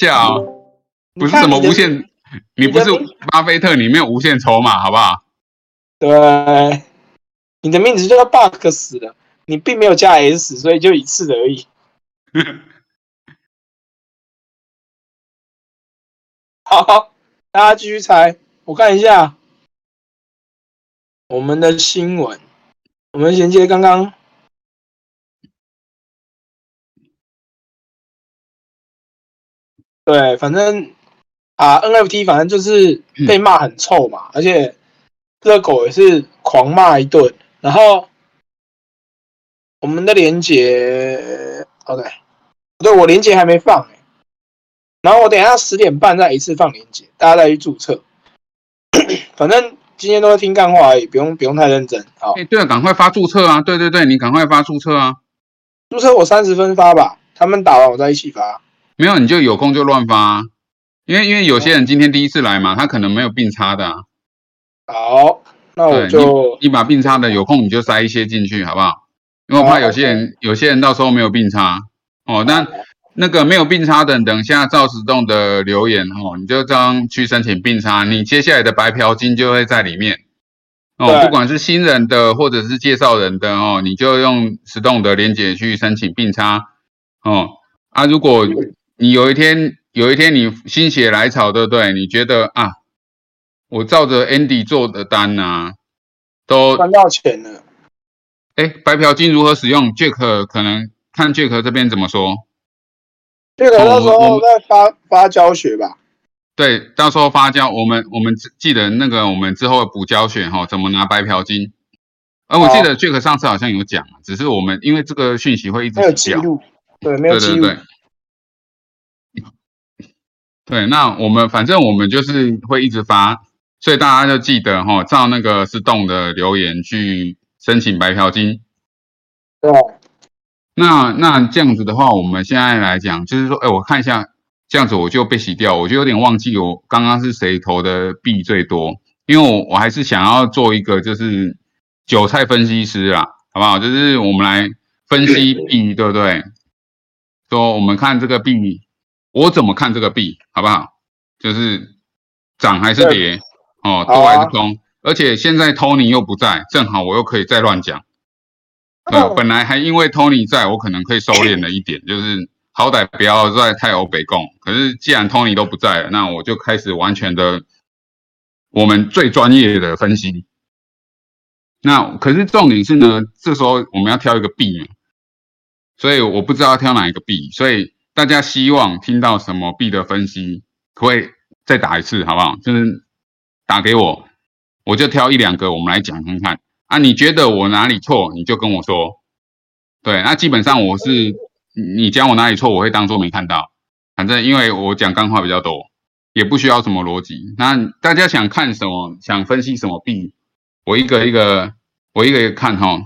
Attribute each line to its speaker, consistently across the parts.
Speaker 1: 下哦，不是什么无限，你不是巴菲特，你没有无限筹码，好不好？
Speaker 2: 对，你的名字就叫 bug 死了，你并没有加 s，所以就一次而已。好，大家继续猜，我看一下我们的新闻，我们衔接刚刚。对，反正啊，NFT 反正就是被骂很臭嘛，而且热狗也是狂骂一顿。然后我们的连接，OK，对我连接还没放哎。然后我等一下十点半再一次放连接，大家再去注册。反正今天都是听干话而已，不用不用太认真。好，
Speaker 1: 哎，对了，赶快发注册啊！对对对，你赶快发注册啊！
Speaker 2: 注册我三十分发吧，他们打完我再一起发。
Speaker 1: 没有，你就有空就乱发，因为因为有些人今天第一次来嘛，他可能没有病差的。
Speaker 2: 好，那我就
Speaker 1: 你把病差的有空你就塞一些进去，好不好？因为我怕有些人有些人到时候没有病差哦。那那个没有病差的，等下赵石栋的留言哦，你就这样去申请病差，你接下来的白嫖金就会在里面哦。不管是新人的或者是介绍人的哦，你就用石洞的连接去申请病差哦。啊，如果你有一天，有一天你心血来潮，对不对？你觉得啊，我照着 Andy 做的单啊，都
Speaker 2: 赚到钱了。
Speaker 1: 哎，白嫖金如何使用？Jack 可能看 Jack 这边怎么说。
Speaker 2: Jack 到时候再发发教学吧。
Speaker 1: 对，到时候发教，我们我们记得那个，我们之后补教学哈，怎么拿白嫖金。而我记得 Jack 上次好像有讲，只是我们因为这个讯息会一直
Speaker 2: 记录，对，没有记
Speaker 1: 录。对，那我们反正我们就是会一直发，所以大家就记得哈，照那个是动的留言去申请白嫖金。
Speaker 2: 对，
Speaker 1: 那那这样子的话，我们现在来讲，就是说，哎，我看一下，这样子我就被洗掉，我就有点忘记我刚刚是谁投的币最多，因为我我还是想要做一个就是韭菜分析师啦，好不好？就是我们来分析币，对不对？说我们看这个币。我怎么看这个币，好不好？就是涨还是跌，哦，多还是空？而且现在 Tony 又不在，正好我又可以再乱讲。对，本来还因为 Tony 在，我可能可以收敛了一点，就是好歹不要再太欧北共。可是既然 Tony 都不在了，那我就开始完全的我们最专业的分析。那可是重点是呢，这时候我们要挑一个币嘛，所以我不知道挑哪一个币，所以。大家希望听到什么币的分析，可以再打一次，好不好？就是打给我，我就挑一两个，我们来讲看看啊。你觉得我哪里错，你就跟我说。对，那基本上我是你讲我哪里错，我会当做没看到。反正因为我讲干话比较多，也不需要什么逻辑。那大家想看什么，想分析什么币，我一个一个，我一个一个看哈。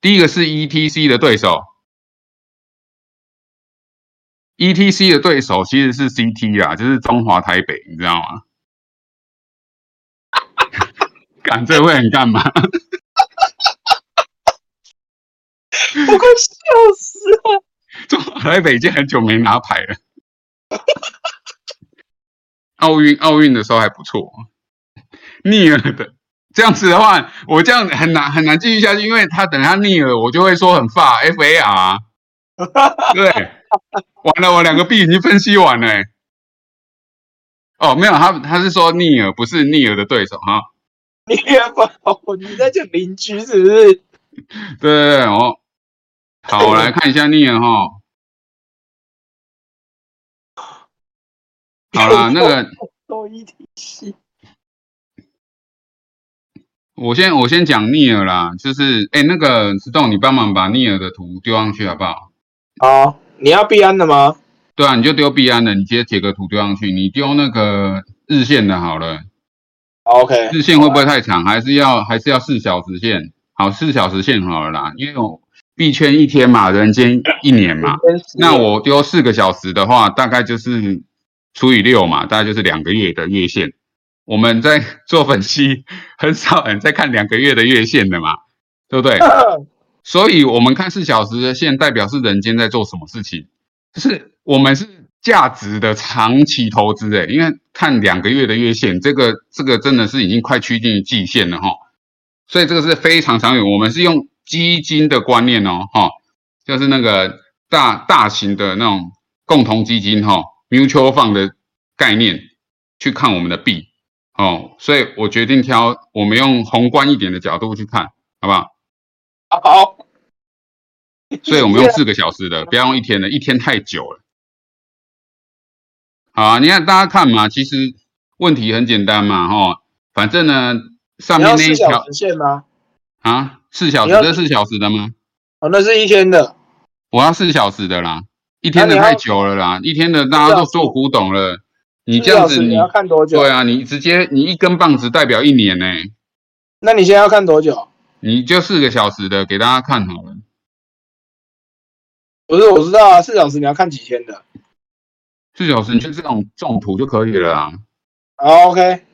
Speaker 1: 第一个是 ETC 的对手。E T C 的对手其实是 C T 啊，就是中华台北，你知道吗？干这会很干嘛？
Speaker 2: 我快笑死了！
Speaker 1: 中华台北已经很久没拿牌了。奥运奥运的时候还不错，逆了的这样子的话，我这样很难很难继续下去，因为他等下逆了，我就会说很发 F A R，对。完了，我两个币已经分析完了。哦，没有，他他是说逆尔不是逆尔的对手哈。
Speaker 2: 逆尔不，你在讲邻居是不是？
Speaker 1: 对对对，哦，好，我来看一下逆尔哈。好了，那个
Speaker 2: 多一体系。
Speaker 1: 我先我先讲逆尔啦，就是哎，那个石栋，你帮忙把逆尔的图丢上去好不好？
Speaker 2: 好。你要币安的吗？
Speaker 1: 对啊，你就丢币安的，你直接截个图丢上去。你丢那个日线的好了。
Speaker 2: OK。
Speaker 1: 日线会不会太长？还是要还是要四小时线？好，四小时线好了啦。因为我币圈一天嘛，人间一年嘛。那我丢四个小时的话，大概就是除以六嘛，大概就是两个月的月线。我们在做分析，很少人在看两个月的月线的嘛，对不对？所以，我们看四小时的线，代表是人间在做什么事情？就是我们是价值的长期投资，诶，因为看两个月的月线，这个这个真的是已经快趋近于季线了哈，所以这个是非常长远。我们是用基金的观念哦，哈，就是那个大大型的那种共同基金哈，mutual fund 的概念去看我们的币哦，所以我决定挑我们用宏观一点的角度去看，好不好？
Speaker 2: 好。
Speaker 1: 所以我们用四个小时的，不要用一天的，一天太久了。好啊，你看大家看嘛，其实问题很简单嘛，哈，反正呢上面那一条
Speaker 2: 线吗？
Speaker 1: 啊，四小时，这四小时的吗？
Speaker 2: 哦，那是一天的。
Speaker 1: 我要四小时的啦，一天的太久了啦，一天的大家都做古董了，你这样子
Speaker 2: 你要看多久？
Speaker 1: 对啊，你直接你一根棒子代表一年呢。
Speaker 2: 那你现在要看多久？
Speaker 1: 你就四个小时的给大家看好了。
Speaker 2: 不是，我知道啊，四小时你要看几天的？
Speaker 1: 四小时你就这种这种图就可以了啊。
Speaker 2: 好，OK。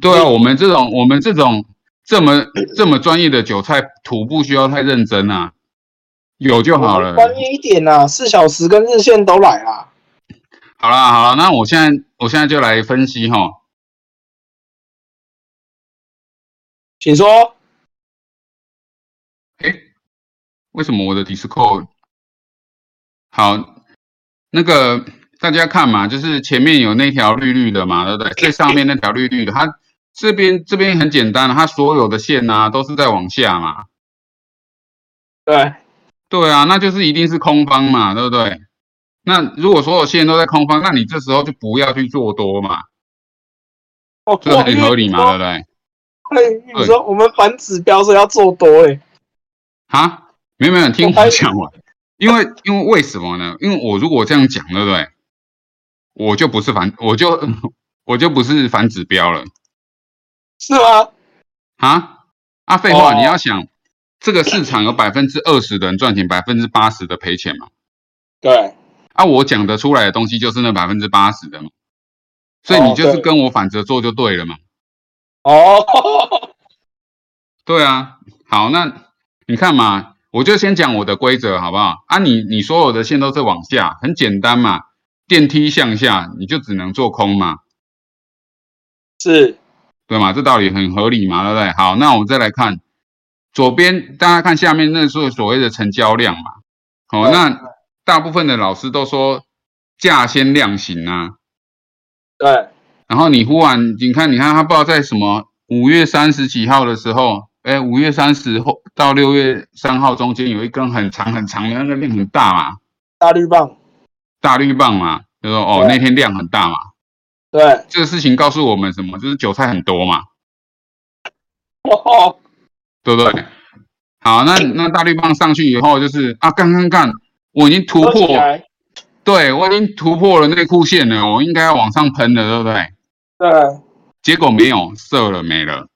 Speaker 1: 对啊，我们这种我们这种这么这么专业的韭菜图不需要太认真啊，有就好了。
Speaker 2: 专业一点啊，四小时跟日线都来啊。
Speaker 1: 好啦好啦，那我现在我现在就来分析哈。
Speaker 2: 请说。
Speaker 1: 哎，为什么我的 Discord？好，那个大家看嘛，就是前面有那条绿绿的嘛，对不对？最上面那条绿绿的，它这边这边很简单，它所有的线呐都是在往下嘛。
Speaker 2: 对，
Speaker 1: 对啊，那就是一定是空方嘛，对不对？那如果所有线都在空方，那你这时候就不要去做多嘛，这很合理嘛，对不对？
Speaker 2: 对，你说我们反指标是要做多哎？
Speaker 1: 啊，没有没有，听我讲完。因为因为为什么呢？因为我如果这样讲，对不对？我就不是反，我就 我就不是反指标了，
Speaker 2: 是吗？
Speaker 1: 啊啊！废话，你要想这个市场有百分之二十的人赚钱，百分之八十的赔钱嘛？
Speaker 2: 对。
Speaker 1: 啊，我讲得出来的东西就是那百分之八十的嘛，所以你就是跟我反着做就对了嘛。
Speaker 2: 哦。
Speaker 1: 对啊，好，那你看嘛。我就先讲我的规则好不好？啊，你你所有的线都是往下，很简单嘛，电梯向下，你就只能做空嘛，
Speaker 2: 是，
Speaker 1: 对嘛？这道理很合理嘛，对不对？好，那我们再来看左边，大家看下面那是所谓的成交量嘛，好，那大部分的老师都说价先量行啊，
Speaker 2: 对，
Speaker 1: 然后你忽然你看，你看他不知道在什么五月三十几号的时候。哎，五月三十后到六月三号中间有一根很长很长的那个量很大嘛，
Speaker 2: 大绿棒，
Speaker 1: 大绿棒嘛，就说哦那天量很大嘛，
Speaker 2: 对，
Speaker 1: 这个事情告诉我们什么？就是韭菜很多嘛，
Speaker 2: 哦，
Speaker 1: 对不对？好，那那大绿棒上去以后就是啊，干干干，我已经突破，对我已经突破了内裤线了，我应该要往上喷了，对不对？
Speaker 2: 对，
Speaker 1: 结果没有，射了没了。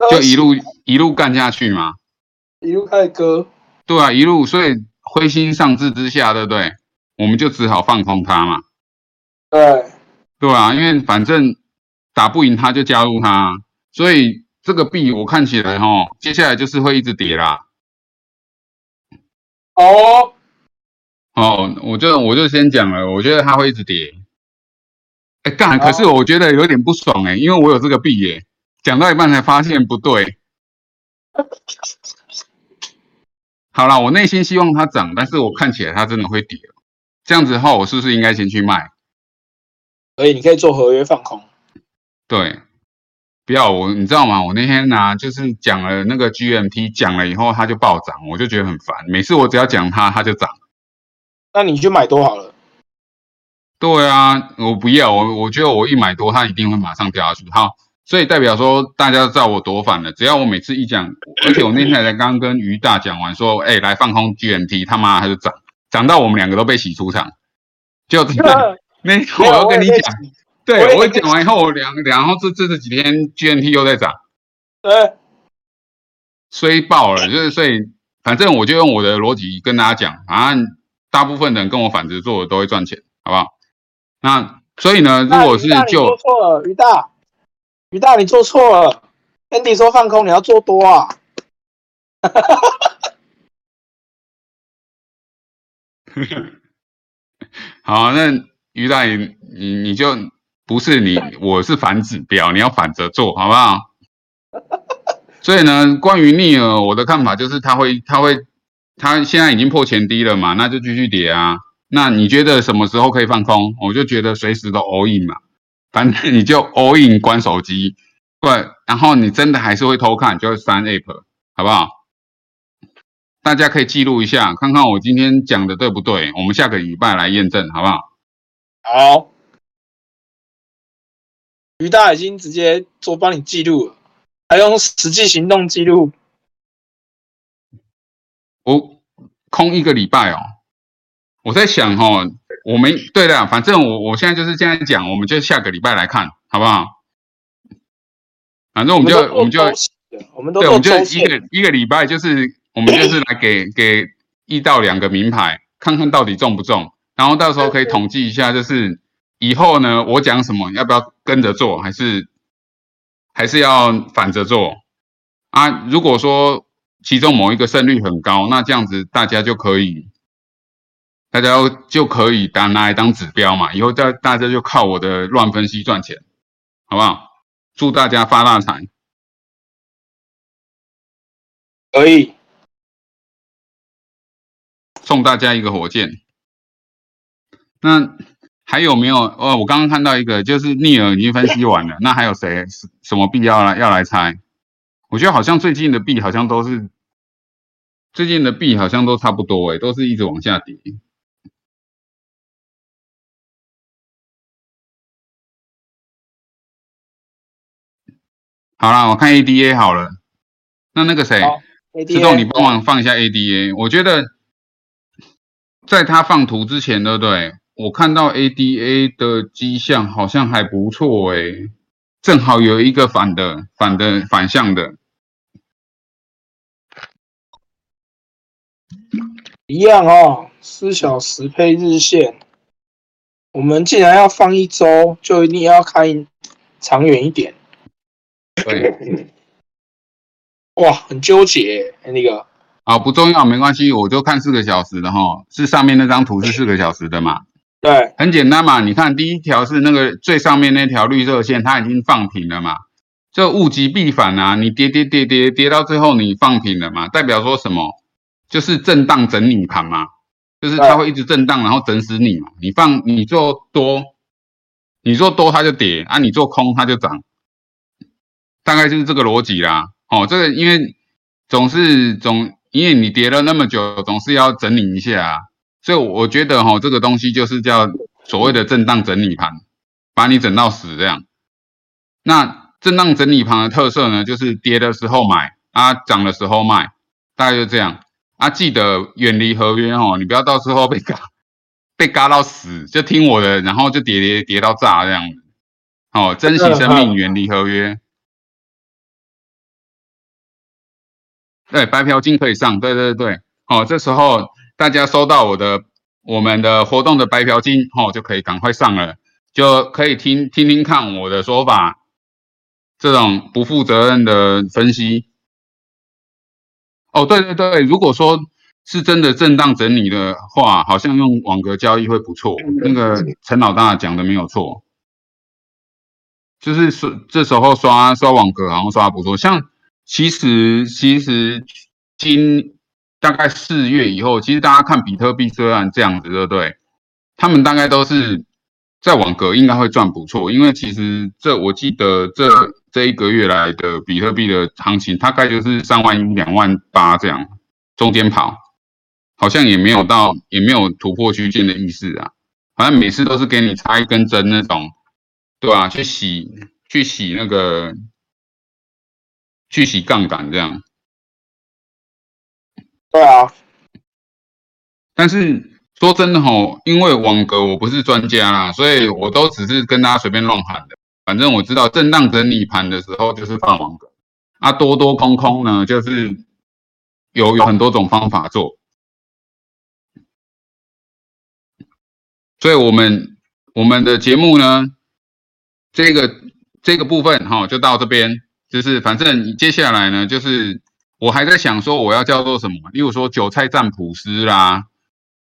Speaker 1: 就一路一路干下去嘛，
Speaker 2: 一路开割。
Speaker 1: 对啊，一路，所以灰心丧志之下，对不对？我们就只好放空他嘛。
Speaker 2: 对，
Speaker 1: 对啊，因为反正打不赢他就加入他，所以这个币我看起来哈，接下来就是会一直跌啦。
Speaker 2: 哦，
Speaker 1: 哦，我就我就先讲了，我觉得它会一直跌。哎干，可是我觉得有点不爽哎，因为我有这个币耶。讲到一半才发现不对，好了，我内心希望它涨，但是我看起来它真的会跌，这样子的话，我是不是应该先去卖？
Speaker 2: 可以，你可以做合约放空。
Speaker 1: 对，不要我，你知道吗？我那天呢，就是讲了那个 GMT，讲了以后它就暴涨，我就觉得很烦。每次我只要讲它，它就涨。
Speaker 2: 那你就买多好了。
Speaker 1: 对啊，我不要，我我觉得我一买多，它一定会马上掉下去。好。所以代表说，大家知道我多反了。只要我每次一讲，而且我那天才刚跟于大讲完，说，哎，来放空 GMT，他妈他就涨，涨到我们两个都被洗出场。就真的，那我要跟你讲，对我讲完以后，两然后这这这几天 GMT 又在涨，
Speaker 2: 对，
Speaker 1: 衰爆了。就是所以，反正我就用我的逻辑跟大家讲，反正大部分人跟我反着做的都会赚钱，好不好？那所以呢，如果是就
Speaker 2: 错了，于大。于大，你做错了。Andy 说放空，你要做多啊！
Speaker 1: 好，那于大爷，你你就不是你，我是反指标，你要反着做，好不好？所以呢，关于逆耳，我的看法就是它会，它会，它现在已经破前低了嘛，那就继续跌啊。那你觉得什么时候可以放空？我就觉得随时都 all in 嘛，反正你就 all in 关手机，对，然后你真的还是会偷看，就删 app，好不好？大家可以记录一下，看看我今天讲的对不对，我们下个礼拜来验证，好不好？
Speaker 2: 好，于大已经直接做帮你记录了。还用实际行动记录？
Speaker 1: 我空一个礼拜哦。我在想哈，我们对的，反正我我现在就是这样讲，我们就下个礼拜来看，好不好？反正我们就我们就
Speaker 2: 我们都对，我
Speaker 1: 们就一个一个礼拜，就是我们就是来给给一到两个名牌，看看到底中不中，然后到时候可以统计一下，就是以后呢，我讲什么要不要跟着做，还是？还是要反着做啊！如果说其中某一个胜率很高，那这样子大家就可以，大家就可以当拿来当指标嘛。以后大大家就靠我的乱分析赚钱，好不好？祝大家发大财！
Speaker 2: 可以
Speaker 1: 送大家一个火箭。那。还有没有？哦，我刚刚看到一个，就是逆耳已经分析完了。那还有谁？什么币要来要来猜？我觉得好像最近的币好像都是，最近的币好像都差不多，哎，都是一直往下跌。好了，我看 ADA 好了。那那个谁，自动你帮忙放一下 ADA。我觉得在他放图之前，对不对？我看到 ADA 的迹象好像还不错诶，正好有一个反的、反的、反向的，
Speaker 2: 一样哦。四小时配日线，我们既然要放一周，就一定要看长远一点。
Speaker 1: 对，
Speaker 2: 哇，很纠结那个。
Speaker 1: 啊，不重要，没关系，我就看四个小时的哈，是上面那张图是四个小时的嘛？
Speaker 2: 对，
Speaker 1: 很简单嘛。你看第一条是那个最上面那条绿色线，它已经放平了嘛。这物极必反啊，你跌跌跌跌跌到最后你放平了嘛，代表说什么？就是震荡整理盘嘛，就是它会一直震荡，然后整死你嘛。你放你做多，你做多它就跌啊，你做空它就涨，大概就是这个逻辑啦。哦，这个因为总是总因为你跌了那么久，总是要整理一下啊。所以我觉得哈，这个东西就是叫所谓的震荡整理盘，把你整到死这样。那震荡整理盘的特色呢，就是跌的时候买啊，涨的时候卖，大概就这样啊。记得远离合约哦，你不要到时候被嘎 被嘎到死，就听我的，然后就跌跌跌到炸这样子。哦，珍惜生命，远离合约。对，白嫖金可以上，对对对，哦，这时候。大家收到我的我们的活动的白嫖金哦，就可以赶快上了，就可以听听听看我的说法，这种不负责任的分析。哦，对对对，如果说是真的震荡整理的话，好像用网格交易会不错。那个陈老大讲的没有错，就是说这时候刷刷网格好像刷不错。像其实其实今。大概四月以后，其实大家看比特币虽然这样子，对不对？他们大概都是在网格应该会赚不错，因为其实这我记得这这一个月来的比特币的行情，大概就是三万一、两万八这样中间跑，好像也没有到也没有突破区间的意思啊。反正每次都是给你插一根针那种，对吧？去洗去洗那个去洗杠杆这样。
Speaker 2: 对啊，
Speaker 1: 但是说真的吼，因为网格我不是专家啦，所以我都只是跟大家随便乱喊的。反正我知道震荡整理盘的时候就是放网格，啊多多空空呢就是有有很多种方法做。所以我们我们的节目呢，这个这个部分哈就到这边，就是反正接下来呢就是。我还在想说我要叫做什么，例如说韭菜占卜师啦，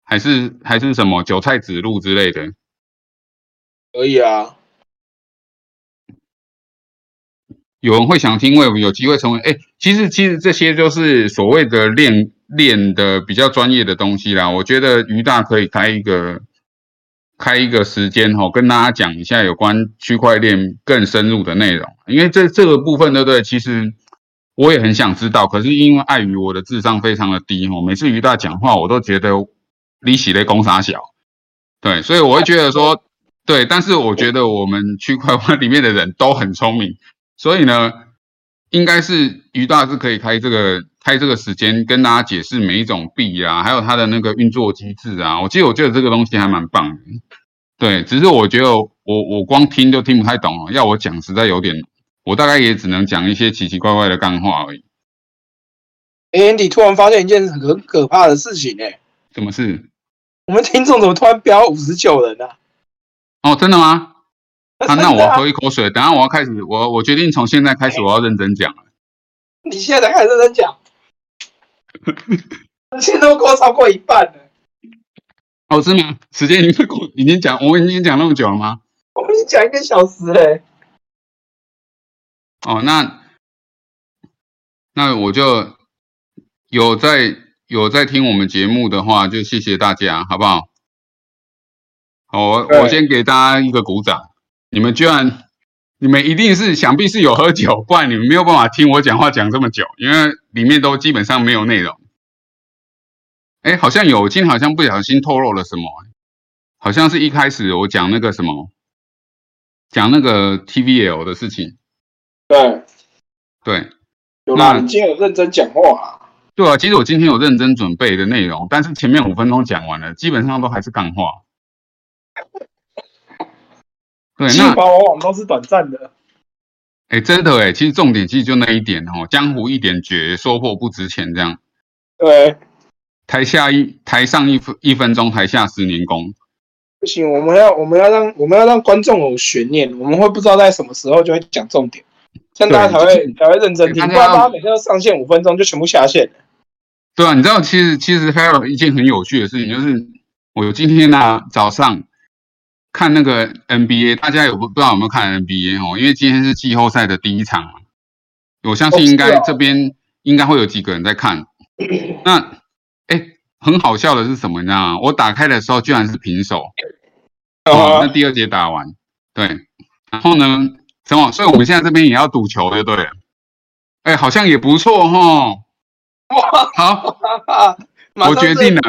Speaker 1: 还是还是什么韭菜指路之类的？
Speaker 2: 可以啊。
Speaker 1: 有人会想听，为有机会成为哎，其实其实这些就是所谓的练练的比较专业的东西啦。我觉得于大可以开一个开一个时间哈，跟大家讲一下有关区块链更深入的内容。因为这这个部分对不对？其实我也很想知道，可是因为碍于我的智商非常的低哈，每次于大讲话我都觉得利息的公傻小，对，所以我会觉得说 对，但是我觉得我们区块链里面的人都很聪明。所以呢，应该是于大是可以开这个开这个时间跟大家解释每一种币啊，还有它的那个运作机制啊。我其实我觉得这个东西还蛮棒的，对，只是我觉得我我光听就听不太懂了，要我讲实在有点，我大概也只能讲一些奇奇怪怪的干话而已。
Speaker 2: 哎，你突然发现一件很可怕的事情哎，
Speaker 1: 什么事？
Speaker 2: 我们听众怎么突然飙五十九人呢？
Speaker 1: 哦，真的吗？啊，那我喝一口水。等下我要开始，我我决定从现在开始我要认真讲了。
Speaker 2: 你现在开始认真讲，现在都过超过一半了。
Speaker 1: 哦，是吗？时间已经过，已经讲，我们已经讲那么久了吗？
Speaker 2: 我们已经讲一个小时嘞。
Speaker 1: 哦，那那我就有在有在听我们节目的话，就谢谢大家，好不好？好，我我先给大家一个鼓掌。你们居然，你们一定是想必是有喝酒，不然你们没有办法听我讲话讲这么久，因为里面都基本上没有内容。哎，好像有，今天好像不小心透露了什么，好像是一开始我讲那个什么，讲那个 TVL 的事情。
Speaker 2: 对，
Speaker 1: 对，
Speaker 2: 有啦，你今天有认真讲话。
Speaker 1: 对啊，其实我今天有认真准备的内容，但是前面五分钟讲完了，基本上都还是干话。对，那
Speaker 2: 往往都是短暂的。
Speaker 1: 哎，真的哎，其实重点其实就那一点哦，江湖一点绝，说破不值钱这样。
Speaker 2: 对，
Speaker 1: 台下一台上一分一分钟，台下十年功。
Speaker 2: 不行，我们要我们要让我们要让观众有悬念，我们会不知道在什么时候就会讲重点，这样大家才会才会认真听。不然大家每天都上线五分钟就全部下线。
Speaker 1: 对啊，你知道其实其实还有一件很有趣的事情，就是我今天呢早上。看那个 NBA，大家有不不知道有没有看 NBA 哦？因为今天是季后赛的第一场，我相信应该这边应该会有几个人在看。那哎，很好笑的是什么？你知道吗？我打开的时候居然是平手。哦，那第二节打完，对，然后呢，什么？所以我们现在这边也要赌球，对不对？哎，好像也不错哈。哇，好，我决定了。